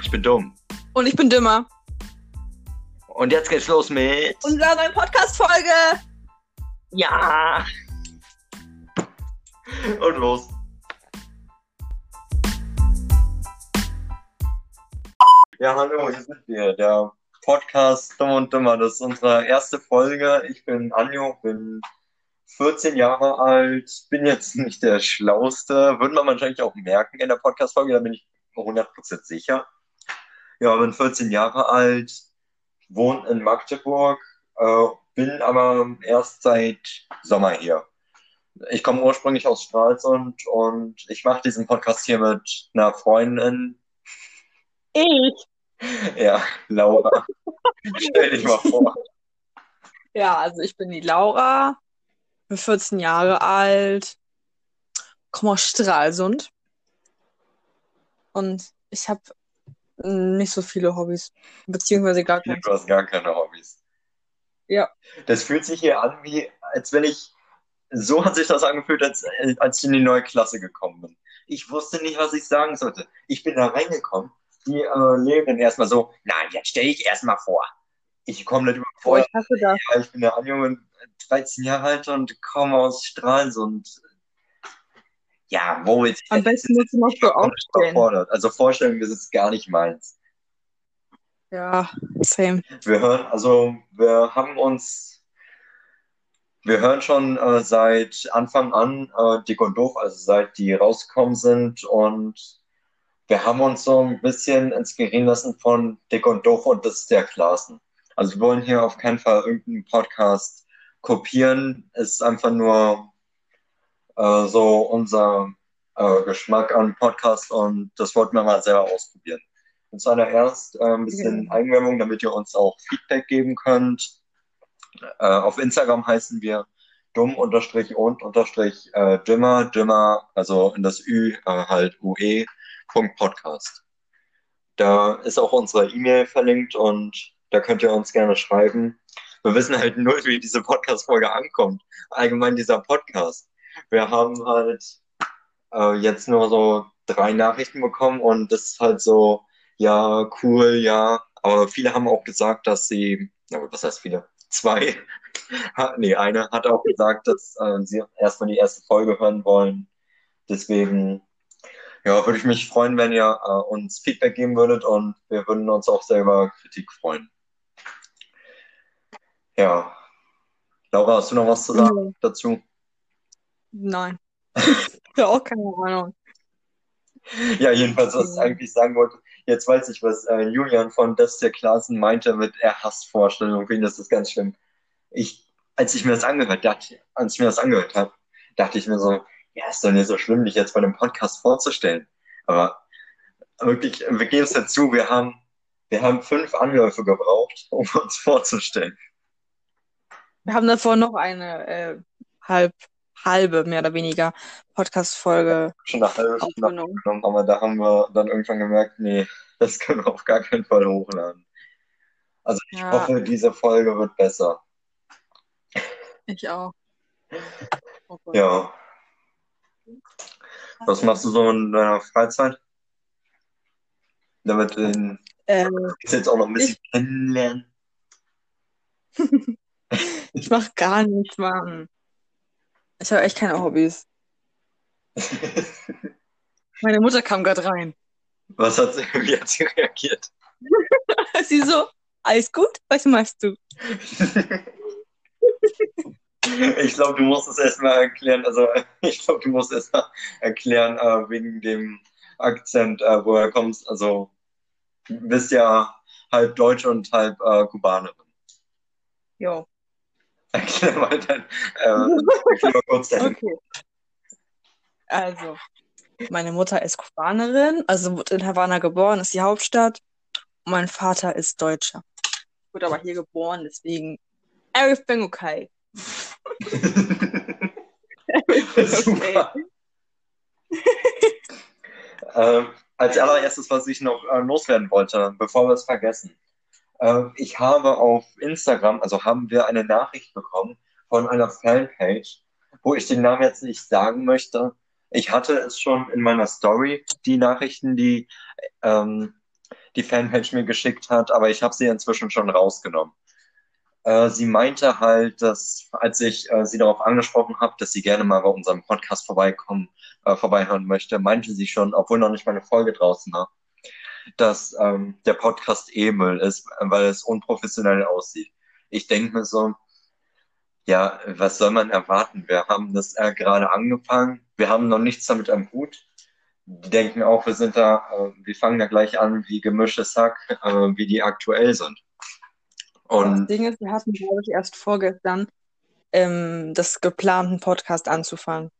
Ich bin dumm. Und ich bin dümmer. Und jetzt geht's los mit. Unserer neuen Podcast-Folge. Ja! Und los. Ja, hallo, hier sind wir. Der Podcast Dumm und Dümmer. Das ist unsere erste Folge. Ich bin Anjo, bin 14 Jahre alt, bin jetzt nicht der Schlauste. Würde man wahrscheinlich auch merken in der Podcast-Folge, da bin ich 100% sicher. Ja, bin 14 Jahre alt, wohne in Magdeburg, äh, bin aber erst seit Sommer hier. Ich komme ursprünglich aus Stralsund und ich mache diesen Podcast hier mit einer Freundin. Ich? Ja, Laura. Stell dich mal vor. Ja, also ich bin die Laura, bin 14 Jahre alt, komme aus Stralsund. Und ich habe nicht so viele Hobbys, beziehungsweise gar keine. Du hast gar keine Hobbys. Ja. Das fühlt sich hier an, wie als wenn ich. So hat sich das angefühlt, als, als ich in die neue Klasse gekommen bin. Ich wusste nicht, was ich sagen sollte. Ich bin da reingekommen. Die äh, Lehrerin erstmal so, nein, jetzt stell dich erstmal vor. Ich komme nicht über ich hasse das. Ja, ich bin der Anjunge, 13 Jahre alt und komme aus Stralsund. Ja, wo jetzt? Am besten musst du noch so aufstehen. Also Vorstellung, das ist gar nicht meins. Ja, same. Wir hören, also wir haben uns, wir hören schon äh, seit Anfang an äh, Dick und Doof, also seit die rausgekommen sind und wir haben uns so ein bisschen inspirieren lassen von Dick und Doof und das ist der Klassen. Also wir wollen hier auf keinen Fall irgendeinen Podcast kopieren. Es ist einfach nur äh, so unser äh, Geschmack an Podcast und das wollten wir mal selber ausprobieren. Und zuallererst äh, ein bisschen Ja. Eigenwerbung, damit ihr uns auch Feedback geben könnt. Äh, auf Instagram heißen wir dumm unterstrich und unterstrich äh, dimmer, dimmer, also in das Ü äh, halt UE Punkt Podcast. Da ist auch unsere E-Mail verlinkt und da könnt ihr uns gerne schreiben. Wir wissen halt nur, wie diese Podcast-Folge ankommt. Allgemein dieser Podcast. Wir haben halt äh, jetzt nur so drei Nachrichten bekommen und das ist halt so, ja, cool, ja. Aber viele haben auch gesagt, dass sie, was heißt viele? Zwei. Nee, eine hat auch gesagt, dass äh, sie erstmal die erste Folge hören wollen. Deswegen, ja, würde ich mich freuen, wenn ihr äh, uns Feedback geben würdet und wir würden uns auch selber Kritik freuen. Ja. Laura, hast du noch was zu sagen dazu? Nein. Ich habe auch keine Ahnung. Ja, jedenfalls, was ich eigentlich sagen wollte, jetzt weiß ich, was äh, Julian von Das der Klassen meinte mit er hasst Vorstellungen, für ihn ist das ganz schlimm. Ich, als ich mir das angehört, dachte, als ich mir das angehört habe, dachte ich mir so, ja, ist doch nicht so schlimm, dich jetzt bei dem Podcast vorzustellen. Aber wirklich, wir geben es dazu, wir haben, wir haben fünf Anläufe gebraucht, um uns vorzustellen. Wir haben davor noch eine äh, halb, halbe, mehr oder weniger, Podcast-Folge Schon eine halbe Stunde aufgenommen. aber da haben wir dann irgendwann gemerkt, nee, das können wir auf gar keinen Fall hochladen. Also ich Ja. hoffe, diese Folge wird besser. Ich auch. Oh. Ja. Was machst du so in deiner Freizeit? Damit du den Ähm, jetzt auch noch ein bisschen kennenlernen. ich mache gar nichts, Mann. Ich habe echt keine Hobbys. Meine Mutter kam gerade rein. Was hat sie, wie hat sie reagiert? Sie so, alles gut? Was machst du? Ich glaube, du musst es erstmal erklären. Also, ich glaube, du musst erstmal erklären, äh, wegen dem Akzent, äh, woher du kommst. Also, du bist ja halb Deutsch und halb äh, Kubanerin. Jo. Erklär mal dein, äh, erklär mal kurz dein, Okay. Also, meine Mutter ist Kubanerin, also wurde in Havanna geboren, ist die Hauptstadt. Und mein Vater ist Deutscher. Wurde aber hier geboren, deswegen everything okay. Super. ähm, als allererstes, was ich noch äh, loswerden wollte, bevor wir es vergessen. Äh, ich habe auf Instagram, also haben wir eine Nachricht bekommen von einer Fanpage, wo ich den Namen jetzt nicht sagen möchte. Ich hatte es schon in meiner Story, die Nachrichten, die, ähm, die Fanpage mir geschickt hat, aber ich habe sie inzwischen schon rausgenommen. Äh, sie meinte halt, dass als ich äh, sie darauf angesprochen habe, dass sie gerne mal bei unserem Podcast vorbeikommen, äh, vorbeihören möchte, meinte sie schon, obwohl noch nicht meine Folge draußen war, dass ähm, der Podcast eh Müll ist, weil es unprofessionell aussieht. Ich denke mir so, ja, was soll man erwarten? Wir haben das äh, gerade angefangen, wir haben noch nichts damit am Hut. Die denken auch, wir sind da, äh, wir fangen da gleich an wie gemischtes Hack, äh, wie die aktuell sind. Und das Ding ist, wir hatten, glaube ich, erst vorgestern ähm, das geplanten Podcast anzufangen.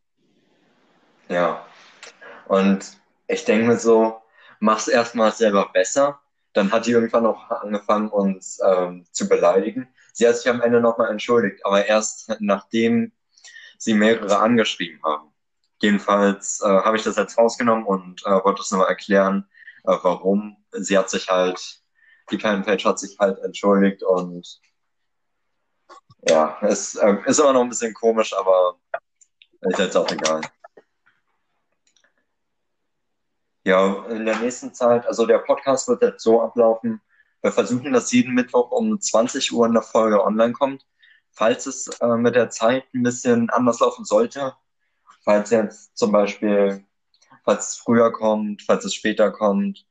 Ja. Und ich denke mir so, mach's erstmal selber besser. Dann hat die irgendwann auch angefangen, uns ähm, zu beleidigen. Sie hat sich am Ende nochmal entschuldigt, aber erst nachdem sie mehrere angeschrieben haben. Jedenfalls äh, habe ich das jetzt rausgenommen und äh, wollte es nochmal erklären, äh, warum. Sie hat sich halt die Fanpage hat sich halt entschuldigt und ja, es äh, ist immer noch ein bisschen komisch, aber ist jetzt auch egal. Ja, in der nächsten Zeit, also der Podcast wird jetzt so ablaufen. Wir versuchen, dass jeden Mittwoch um 20 Uhr eine Folge online kommt. Falls es äh, mit der Zeit ein bisschen anders laufen sollte, falls jetzt zum Beispiel, falls es früher kommt, falls es später kommt,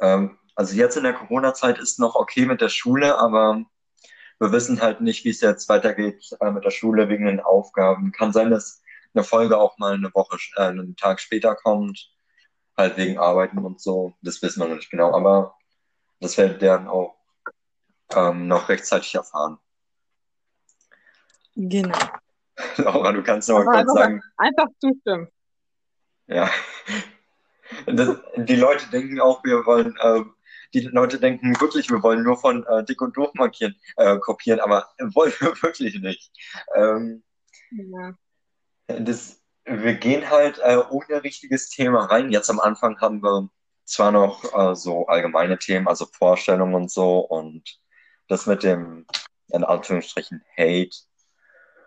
ähm, also jetzt in der Corona-Zeit ist noch okay mit der Schule, aber wir wissen halt nicht, wie es jetzt weitergeht äh, mit der Schule wegen den Aufgaben. Kann sein, dass eine Folge auch mal eine Woche, äh, einen Tag später kommt, halt wegen Arbeiten und so. Das wissen wir noch nicht genau, aber das werdet ihr dann auch ähm, noch rechtzeitig erfahren. Genau. Laura, du kannst noch mal kurz einfach, sagen. Einfach zustimmen. Ja. Das, die Leute denken auch, wir wollen äh, die Leute denken wirklich, wir wollen nur von äh, dick und doof markieren, äh, kopieren, aber wollen wir wirklich nicht. Ähm, ja. das, wir gehen halt äh, ohne richtiges Thema rein. Jetzt am Anfang haben wir zwar noch äh, so allgemeine Themen, also Vorstellungen und so und das mit dem, in Anführungsstrichen, Hate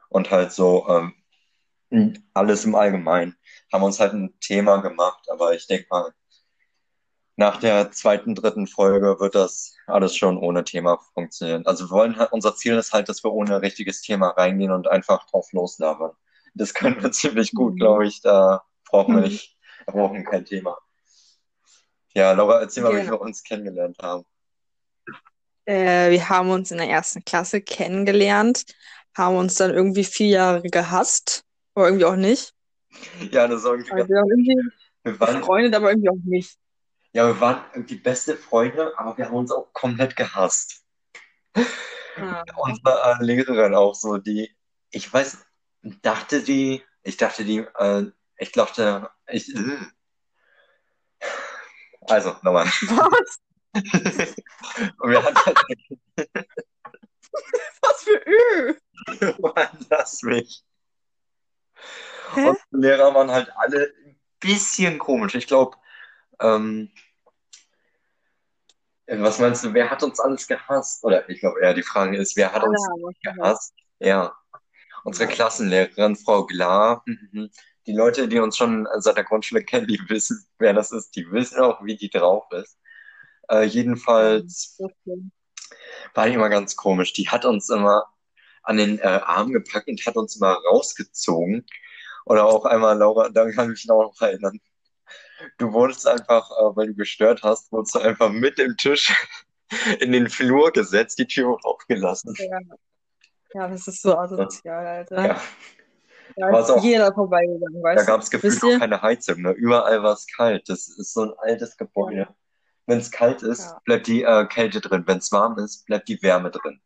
und halt so ähm, alles im Allgemeinen haben uns halt ein Thema gemacht, aber ich denke mal, nach der zweiten, dritten Folge wird das alles schon ohne Thema funktionieren. Also wir wollen halt, unser Ziel ist halt, dass wir ohne richtiges Thema reingehen und einfach drauf loslabern. Das können wir ziemlich gut, mhm. glaube ich. Da brauchen wir mhm. nicht, da brauchen wir kein Thema. Ja, Laura, erzähl mal, genau. wie wir uns kennengelernt haben. Äh, wir haben uns in der ersten Klasse kennengelernt, haben uns dann irgendwie vier Jahre gehasst, aber irgendwie auch nicht. Ja, das ist irgendwie. Also wir waren irgendwie wir waren, befreundet, aber irgendwie auch nicht. Ja, wir waren irgendwie beste Freunde, aber wir haben uns auch komplett gehasst. Ja. Unsere äh, Lehrerin auch so, die, ich weiß, dachte die, ich dachte die, äh, ich dachte, ich, äh. also, nochmal. Was? Und wir hatten halt, Was für Ü? Mann, lass mich. Hä? Und die Lehrer waren halt alle ein bisschen komisch. Ich glaube, ähm, was meinst du, wer hat uns alles gehasst? Oder ich glaube eher die Frage ist, wer hat uns ja, gehasst? Ja. Unsere Klassenlehrerin, Frau Glar. Mhm. Die Leute, die uns schon seit der Grundschule kennen, die wissen, wer das ist. Die wissen auch, wie die drauf ist. Äh, jedenfalls war die immer ganz komisch. Die hat uns immer an den äh, Arm gepackt und hat uns immer rausgezogen. Oder auch einmal, Laura, da kann ich mich noch erinnern du wurdest einfach, äh, weil du gestört hast, wurdest du einfach mit dem Tisch in den Flur gesetzt, die Tür aufgelassen. Ja, ja das ist so asozial, Alter. Ja. Da ist auch, jeder vorbeigegangen, weißt Da gab es gefühlt auch keine Heizung, ne? Überall war es kalt. Das ist so ein altes Gebäude. Ja. Wenn es kalt ist, ja. bleibt die äh, Kälte drin. Wenn es warm ist, bleibt die Wärme drin.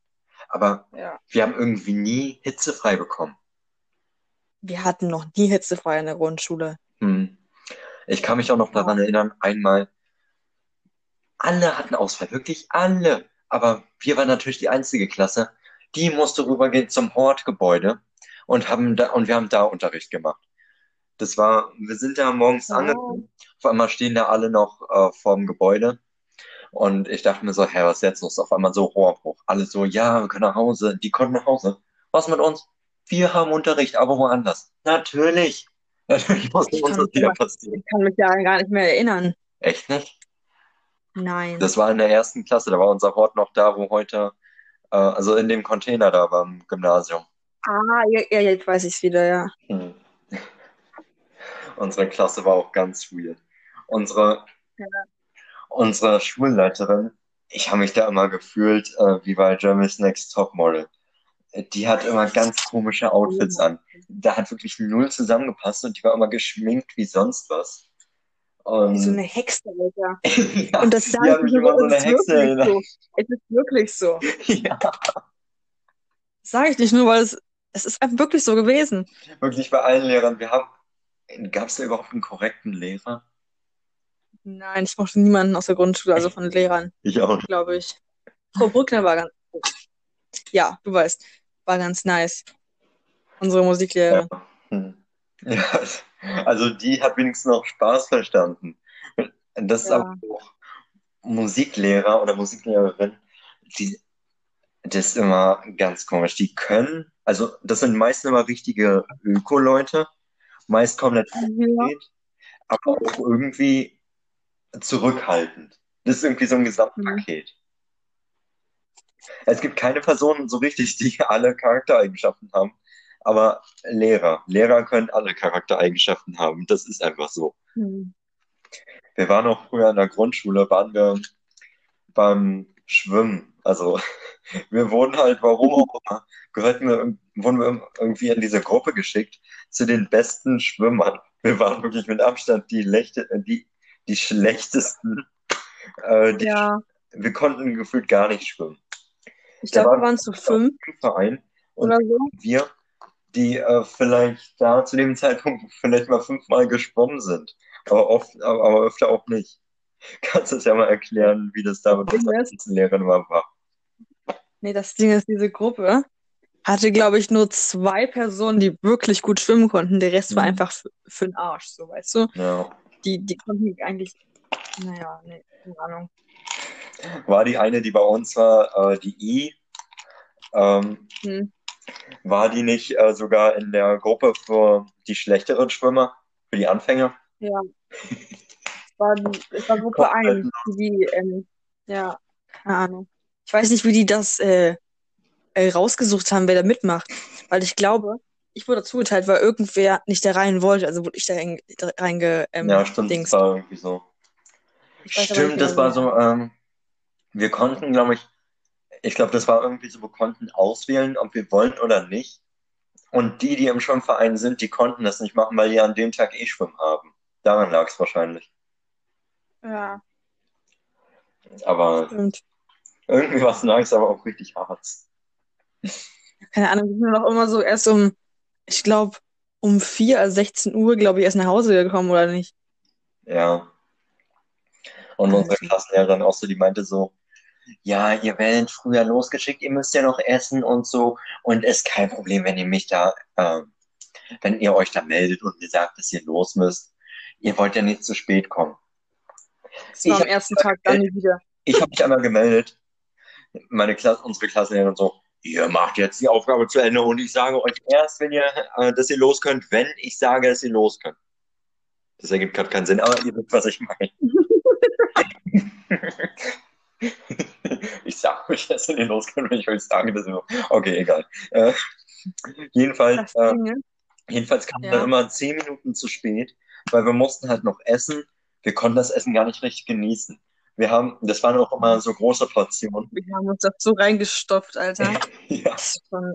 Aber ja. wir haben irgendwie nie hitzefrei bekommen. Wir hatten noch nie hitzefrei in der Grundschule. Hm. Ich kann mich auch noch daran erinnern, einmal, alle hatten Ausfall, wirklich alle. Aber wir waren natürlich die einzige Klasse. Die musste rübergehen zum Hortgebäude und haben da, und wir haben da Unterricht gemacht. Das war, wir sind da morgens ja. angekommen. Auf einmal stehen da alle noch äh, vorm Gebäude. Und ich dachte mir so, hä, was ist jetzt los? Auf einmal so Rohrbruch. Alle so, ja, wir können nach Hause. Die konnten nach Hause. Was mit uns? Wir haben Unterricht, aber woanders. Natürlich. Natürlich muss uns das wieder passieren. Ich kann mich ja gar nicht mehr erinnern. Echt nicht? Nein. Das war in der ersten Klasse, da war unser Hort noch da, wo heute, also in dem Container da beim Gymnasium. Ah, ja, ja, jetzt weiß ich es wieder, ja. Hm. Unsere Klasse war auch ganz weird. Unsere, Ja. unsere Schulleiterin, ich habe mich da immer gefühlt, äh, wie bei Germany's Next Topmodel. Die hat immer ganz komische Outfits an. Da hat wirklich null zusammengepasst und die war immer geschminkt wie sonst was. Und Wie so eine Hexe, Alter. ja, Und das die sage hat ich mich mir immer so es eine ist Hexe so. Es ist wirklich so. Ja, Sage ich nicht nur, weil es, es ist einfach wirklich so gewesen. wirklich bei allen Lehrern. Wir haben, gab es da überhaupt einen korrekten Lehrer? Nein, ich mochte niemanden aus der Grundschule, also von Lehrern, Ich auch glaube ich. Frau Brückner war ganz. Ja, du weißt, war ganz nice. Unsere Musiklehrerin. Hm. Ja, also die hat wenigstens noch Spaß verstanden. Das ist Ja. aber auch Musiklehrer oder Musiklehrerin, die, das ist immer ganz komisch. Die können, also das sind meist immer richtige Öko-Leute, meist komplett Ja. spät, aber auch irgendwie zurückhaltend. Das ist irgendwie so ein Gesamtpaket. Es gibt keine Personen so richtig, die alle Charaktereigenschaften haben, aber Lehrer, Lehrer können alle Charaktereigenschaften haben. Das ist einfach so. Hm. Wir waren auch früher in der Grundschule, waren wir beim Schwimmen. Also wir wurden halt, warum auch immer, gehörten wir, wurden wir irgendwie in diese Gruppe geschickt zu den besten Schwimmern. Wir waren wirklich mit Abstand die, Lechte, die, die schlechtesten. Äh, die, Ja, Wir konnten gefühlt gar nicht schwimmen. ich glaube, wir waren zu fünf Verein und oder so. wir, die äh, vielleicht da zu dem Zeitpunkt vielleicht mal fünfmal geschwommen sind, aber oft, aber, aber öfter auch nicht. Kannst du das ja mal erklären, wie das da mit unserer Lehrerin war? Nee, das Ding ist, diese Gruppe hatte, glaube ich, nur zwei Personen, die wirklich gut schwimmen konnten. Der Rest war Mhm. einfach für, für den Arsch, so weißt du? Ja. Die, die konnten eigentlich, naja, nee, keine Ahnung. War die eine, die bei uns war, äh, die I, ähm, Hm. War die nicht äh, sogar in der Gruppe für die schlechteren Schwimmer, für die Anfänger? Ja. Es war, es war Gruppe Komplett 1, die, ähm, ja, keine Ahnung. Ich weiß nicht, wie die das äh, äh, rausgesucht haben, wer da mitmacht. Weil ich glaube, ich wurde zugeteilt, weil irgendwer nicht da rein wollte. Also wurde ich da rein, da reinge, ähm, Ja, stimmt, das war irgendwie so. Stimmt, das genau, war so, ähm, wir konnten, glaube ich, ich glaube, das war irgendwie so, wir konnten auswählen, ob wir wollen oder nicht. Und die, die im Schwimmverein sind, die konnten das nicht machen, weil die an dem Tag eh Schwimmen haben. Daran lag es wahrscheinlich. Ja, Aber stimmt. irgendwie war es nice, aber auch richtig hart. Keine Ahnung, wir sind doch immer so erst um, ich glaube, um 4, also 16 Uhr, glaube ich, erst nach Hause gekommen, oder nicht? Ja. Und unsere Also. Klassenlehrerin auch so, die meinte so, ja, ihr werdet früher losgeschickt, ihr müsst ja noch essen und so. Und ist kein Problem, wenn ihr mich da, ähm, wenn ihr euch da meldet und mir sagt, dass ihr los müsst. Ihr wollt ja nicht zu spät kommen. Das war Ich am ersten Tag dann nie wieder. Ich habe mich einmal gemeldet. Meine Klasse, unsere Klassenlehrerin so, ihr macht jetzt die Aufgabe zu Ende und ich sage euch erst, wenn ihr, äh, dass ihr los könnt, wenn ich sage, dass ihr los könnt. Das ergibt gerade keinen Sinn, aber ihr wisst, was ich meine. ich sage euch, dass ihr los könnt, wenn ich euch sage, dass ihr Okay, egal. Äh, jedenfalls, äh, Jedenfalls kamen Ja. wir immer zehn Minuten zu spät, weil wir mussten halt noch essen. Wir konnten das Essen gar nicht richtig genießen. Wir haben, das waren auch immer so große Portionen. wir haben uns so reingestopft, Alter. Ja, Das schon,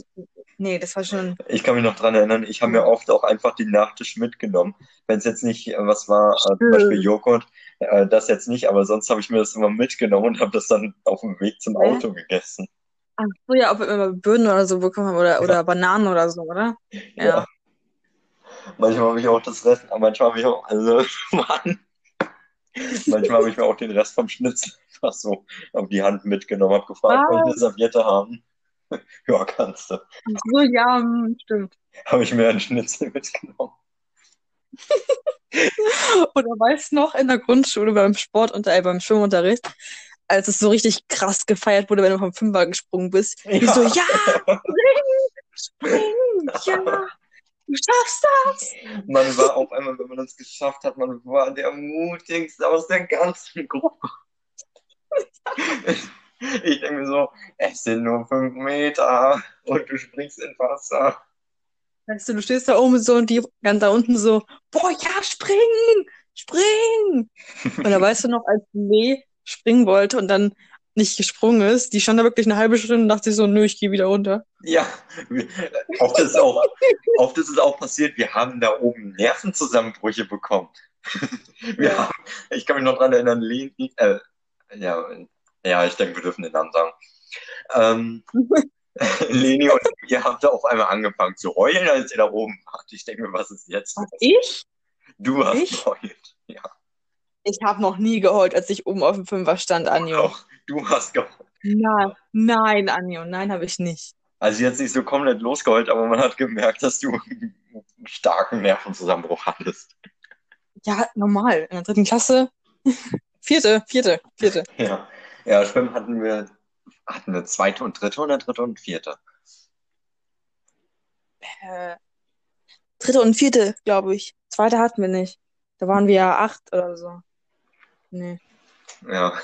nee, das war schon, ich kann mich noch dran erinnern, ich habe mir oft auch einfach den Nachtisch mitgenommen. Wenn es jetzt nicht äh, was war, äh, zum. Beispiel Joghurt, äh, das jetzt nicht, aber sonst habe ich mir das immer mitgenommen und habe das dann auf dem Weg zum? Auto gegessen. ach so, ja, ob wir immer Birnen oder so bekommen haben oder, oder Bananen oder so, oder? Ja. Ja. Manchmal habe ich auch das Rest, aber manchmal habe ich auch, also, Mann. Manchmal habe ich mir auch den Rest vom Schnitzel einfach so auf die Hand mitgenommen, habe gefragt, wollt ihr eine Serviette haben? Ja, kannst du. So, ja, hm, stimmt. Habe ich mir einen Schnitzel mitgenommen. Oder weißt du noch, in der Grundschule beim Sport und äh, beim Schwimmunterricht, als es so richtig krass gefeiert wurde, wenn du vom Fünfer gesprungen bist. Ja. so, ja, spring, spring, ja, du schaffst das. Man war auf einmal, wenn man das geschafft hat, man war der mutigste aus der ganzen Gruppe. Ich, denke mir so, es sind nur fünf Meter und du springst in Wasser. Weißt du, du stehst da oben so und die ganz da unten so, boah, ja, springen, springen. Und da weißt du noch, als Lee springen wollte und dann nicht gesprungen ist, die stand da wirklich eine halbe Stunde und dachte sich so, nö, ich gehe wieder runter. Ja, oft ist, auch, oft ist es auch passiert, wir haben da oben Nervenzusammenbrüche bekommen. Wir Ja. haben, ich kann mich noch dran erinnern, Leni, äh, ja, ja, ich denke, wir dürfen den Namen sagen. Ähm, Leni und ihr habt da auf einmal angefangen zu heulen, als ihr da oben wart. Ich denke mir, was ist jetzt? Was, ich? Du hast Ich? geheult. Ja, Ich habe noch nie geheult, als ich oben auf dem Fünfer stand, Anjo. doch, du hast geheult. Nein, nein, Anjo, nein, habe ich nicht. Also jetzt nicht so komplett losgeheult, aber man hat gemerkt, dass du einen starken Nervenzusammenbruch hattest. Ja, normal. In der dritten Klasse. Vierte, vierte, vierte. Ja, ja, Schwimmen hatten wir, hatten wir zweite und dritte oder dritte und vierte? Äh, dritte und vierte, glaube ich. Zweite hatten wir nicht. Da waren wir ja acht oder so. Nee. Ja.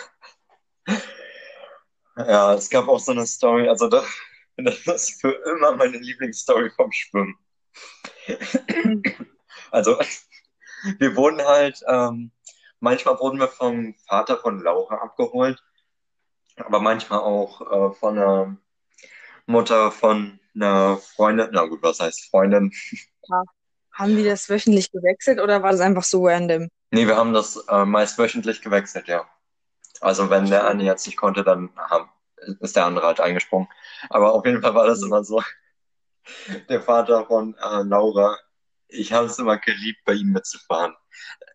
Ja, es gab auch so eine Story, also das, das ist für immer meine Lieblingsstory vom Schwimmen. Also, wir wurden halt, ähm, manchmal wurden wir vom Vater von Laura abgeholt, aber manchmal auch äh, von der Mutter von einer Freundin, na gut, was heißt Freundin? Haben die das wöchentlich gewechselt oder war das einfach so random? Nee, wir haben das äh, meist wöchentlich gewechselt, ja. Also wenn der eine jetzt nicht konnte, dann haben, ist der andere halt eingesprungen. Aber auf jeden Fall war das immer so. Der Vater von äh, Laura, ich habe es immer geliebt, bei ihm mitzufahren.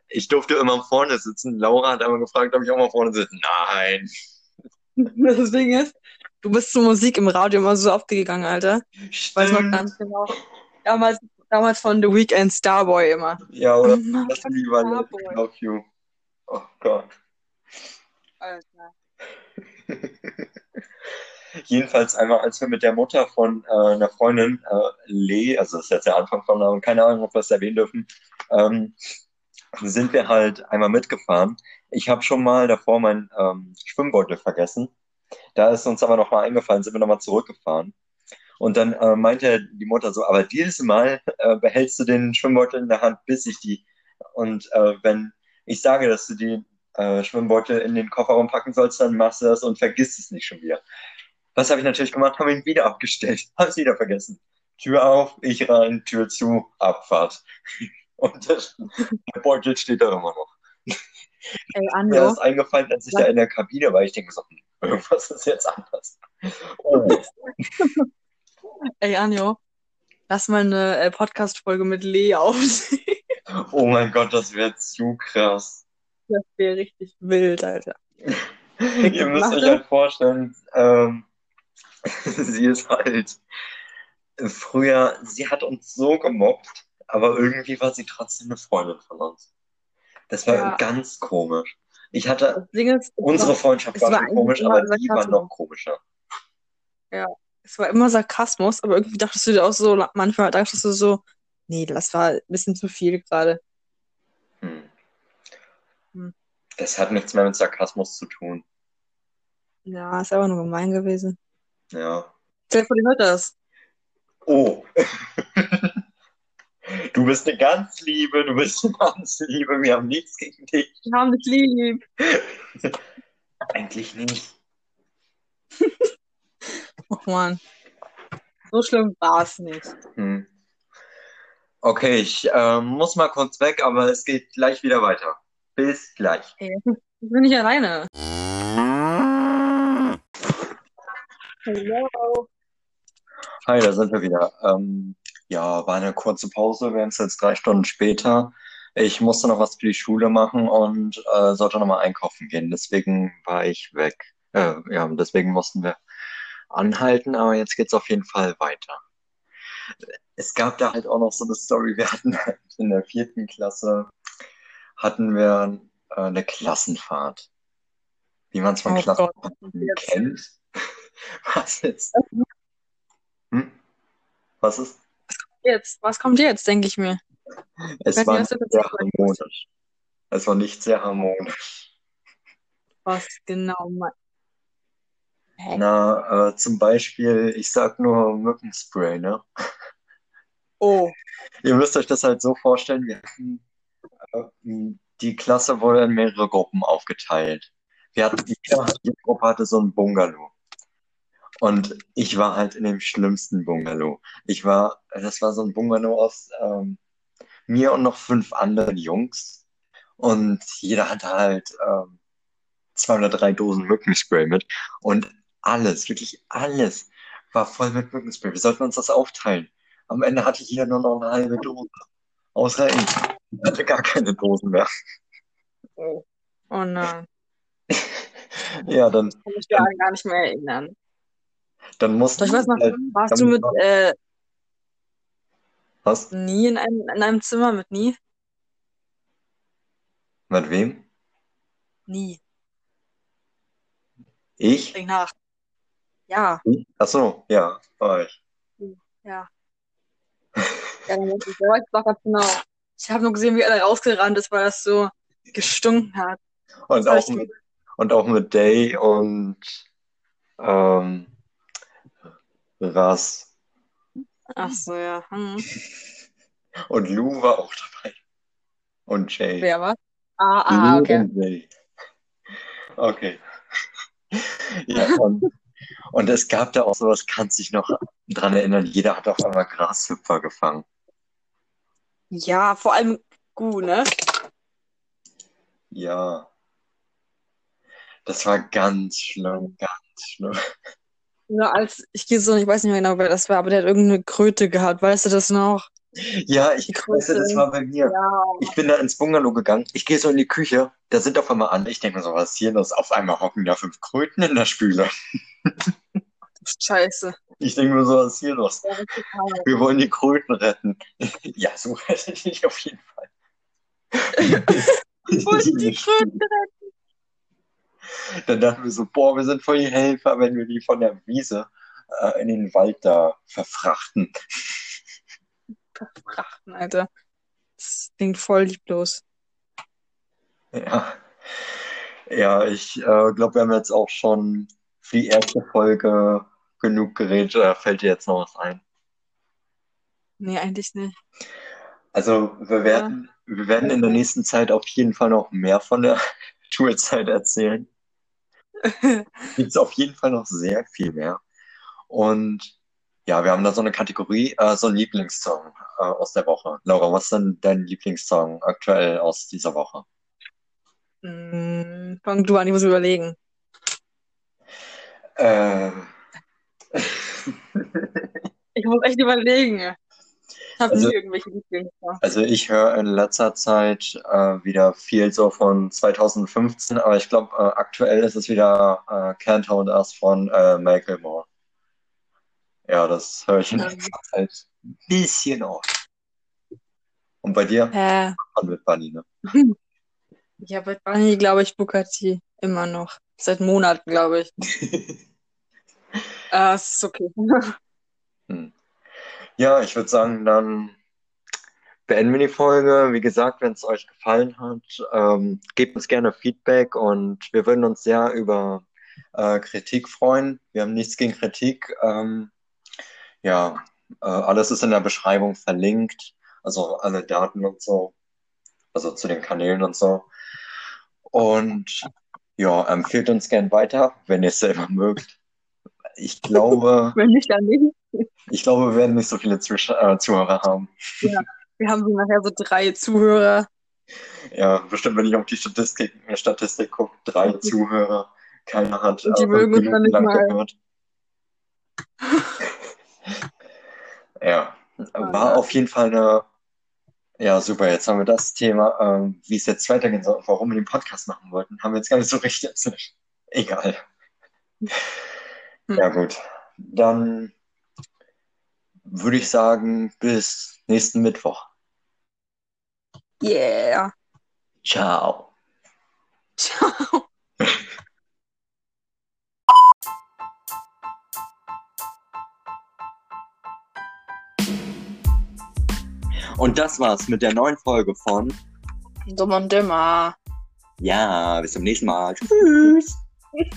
Ich durfte immer vorne sitzen. Laura hat einmal gefragt, ob ich auch mal vorne sitze. Nein. Das Ding ist, du bist zur Musik im Radio immer so aufgegangen, Alter. Ich weiß noch ganz genau. Damals, damals von The Weeknd Starboy immer. Ja, oder Mama, das Lied war Starboy. Love You. Oh Gott. Alter. Jedenfalls einmal, als wir mit der Mutter von äh, einer Freundin, äh, Lee, also das ist jetzt der Anfang Namen, keine Ahnung, ob wir es erwähnen dürfen, ähm, sind wir halt einmal mitgefahren. Ich habe schon mal davor meinen ähm, Schwimmbeutel vergessen. Da ist uns aber nochmal eingefallen, sind wir nochmal zurückgefahren. Und dann äh, meinte die Mutter so, aber dieses Mal äh, behältst du den Schwimmbeutel in der Hand, bis ich die. Und äh, wenn ich sage, dass du die äh, Schwimmbeutel in den Kofferraum packen sollst, dann machst du das und vergisst es nicht schon wieder. Was habe ich natürlich gemacht? Habe ihn wieder abgestellt. Habe es wieder vergessen. Tür auf, ich rein, Tür zu, Abfahrt. Und der, der Beutel steht da immer noch. Ey, Mir Anjo, ist eingefallen, als ich da in der Kabine war. Ich denke so, hm, irgendwas ist jetzt anders. Oh, ey, Anjo, lass mal eine äh, Podcast-Folge mit Lee aufnehmen. oh mein Gott, das wird zu krass. Das wäre richtig wild, Alter. Ihr müsst euch halt vorstellen, ähm, sie ist halt früher, sie hat uns so gemobbt, aber irgendwie war sie trotzdem eine Freundin von uns. Das war Ja. ganz komisch. Ich hatte, ist, unsere war, Freundschaft war war schon komisch, aber die war noch komischer. es war immer Sarkasmus, aber irgendwie dachtest du dir auch so, manchmal dachtest du so, nee, das war ein bisschen zu viel gerade. Hm. Hm. Das hat nichts mehr mit Sarkasmus zu tun. Ja, ist aber nur gemein gewesen. Ja. Stell dir vor, die hört das. Oh. Du bist eine ganz Liebe, du bist eine ganz Liebe, wir haben nichts gegen dich. Wir haben dich lieb. Eigentlich nicht. Oh Mann. So schlimm war es nicht. Hm. Okay, ich ähm, muss mal kurz weg, aber es geht gleich wieder weiter. Bis gleich. Ey, ich bin nicht alleine. Hallo. Hi, da sind wir wieder. Ähm, ja, war eine kurze Pause, wir es jetzt drei Stunden später. Ich musste noch was für die Schule machen und äh, sollte noch mal einkaufen gehen. Deswegen war ich weg. Äh, ja, deswegen mussten wir anhalten, aber jetzt geht's auf jeden Fall weiter. Es gab da halt auch noch so eine Story. Wir hatten halt in der vierten Klasse hatten wir äh, eine Klassenfahrt. Wie man es von Oh Klassenfahrten kennt. Was jetzt? Hm? Was ist? Jetzt, was kommt jetzt, denke ich mir. Es weiß war nicht, sehr harmonisch. Es war nicht sehr harmonisch. Was genau mein. Hä? Na, äh, zum Beispiel, ich sag nur Mückenspray, ne? Oh, Ihr müsst euch das halt so vorstellen, wir hatten, äh, die Klasse wurde in mehrere Gruppen aufgeteilt. Wir hatten, jede Gruppe hatte so ein Bungalow. Und ich war halt in dem schlimmsten Bungalow. Ich war, das war so ein Bungalow aus ähm, mir und noch fünf anderen Jungs. Und jeder hatte halt ähm, zwei oder drei Dosen Mückenspray mit. Und alles, wirklich alles war voll mit Mückenspray. Wir sollten uns das aufteilen. Am Ende hatte jeder nur noch eine halbe Dose. Außer ich. Ich hatte gar keine Dosen mehr. oh. Oh nein. Ja, dann, Kann mich daran gar nicht mehr erinnern. Dann mussten Doch, ich weiß noch, halt, warst du mit äh, was? nie in einem, in einem Zimmer mit nie? Mit wem? Nie. Ich? Denk nach. Ja, Ach so, ja, war ich. ja. Ja, dann ich, ja, ich weiß noch genau. Ich habe nur gesehen, wie er rausgerannt ist, weil das so gestunken hat. Und Das auch ich mit, und auch mit Day und ähm, Ras. Ach so, ja. Hm. Und Lou war auch dabei. Und Jay. Wer was? Ah, ah, Lou okay. und Jay. Okay. Ja, und, und es gab da auch sowas, kannst dich noch dran erinnern, jeder hat auf einmal Grashüpfer gefangen. Ja, vor allem gut, ne? Ja. Das war ganz schlimm, ganz schlimm. Ja, als ich gehe so, ich weiß nicht mehr genau, wer das war, aber der hat irgendeine Kröte gehabt, weißt du das noch? Ja, ich weiß das war bei mir. Ja. Ich bin da ins Bungalow gegangen. Ich gehe so in die Küche. Da sind auf einmal alle. Ich denke mir so, was ist hier los? Auf einmal hocken da fünf Kröten in der Spüle. Scheiße. Ich denke mir so, was ist hier los? Ja. Wir wollen die Kröten retten. Ja, so rettet ich auf jeden Fall. Ich wollte die Kröten retten. Dann dachten wir so, boah, wir sind voll die Helfer, wenn wir die von der Wiese äh, in den Wald da verfrachten. Verfrachten, Alter. Das klingt voll lieblos. Ja, ja ich äh, glaube, wir haben jetzt auch schon für die erste Folge genug geredet. Oder fällt dir jetzt noch was ein? Nee, eigentlich nicht. Also wir werden, wir werden in der nächsten Zeit auf jeden Fall noch mehr von der Schulzeit erzählen. Gibt es auf jeden Fall noch sehr viel mehr. Und ja, wir haben da so eine Kategorie, äh, so ein Lieblingssong äh, aus der Woche. Laura, was ist denn dein Lieblingssong aktuell aus dieser Woche? Hm, fang du an, ich muss überlegen. Äh, Ich muss echt überlegen. Ich habe Also- nie irgendwelche Lieblingssongs. also ich höre in letzter Zeit äh, wieder viel so von 2015, aber ich glaube, äh, aktuell ist es wieder äh, Can't Hold Us von äh, Michael Moore. Ja, das höre ich in Ähm. letzter Zeit ein bisschen oft. Und bei dir? Hä? Von mit Bunny, ne? Ja, bei Bunny glaube ich T. Immer noch. Seit Monaten, glaube ich. Ah, es ist okay. Hm. Ja, ich würde sagen, dann beenden wir die Folge. Wie gesagt, wenn es euch gefallen hat, ähm, gebt uns gerne Feedback und wir würden uns sehr über äh, Kritik freuen. Wir haben nichts gegen Kritik. Ähm, ja, äh, alles ist in der Beschreibung verlinkt, also alle Daten und so, also zu den Kanälen und so. Und ja, empfehlt uns gern weiter, wenn ihr es selber mögt. Ich glaube, Wenn nicht, dann nicht. Ich glaube, wir werden nicht so viele Zusch äh, Zuhörer haben. Wir haben so nachher so drei Zuhörer. Ja, bestimmt, wenn ich auf die Statistik, Statistik gucke, drei Zuhörer. Keiner hat Und die äh, mögen uns dann nicht mal. gehört. Ja, war ja. auf jeden Fall eine. Ja, super. Jetzt haben wir das Thema, ähm, wie es jetzt weitergehen soll, warum wir den Podcast machen wollten, haben wir jetzt gar nicht so richtig erzählt. Egal. Hm. Ja, gut. Dann würde ich sagen, bis nächsten Mittwoch. Yeah. Ciao. Ciao. Und das war's mit der neuen Folge von Dumm und dümmer. Ja, bis zum nächsten Mal. Tschüss.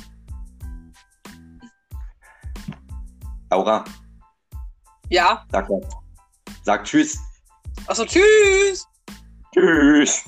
Laura, Ja, sag, sag Tschüss. also tschüss. Tschüss.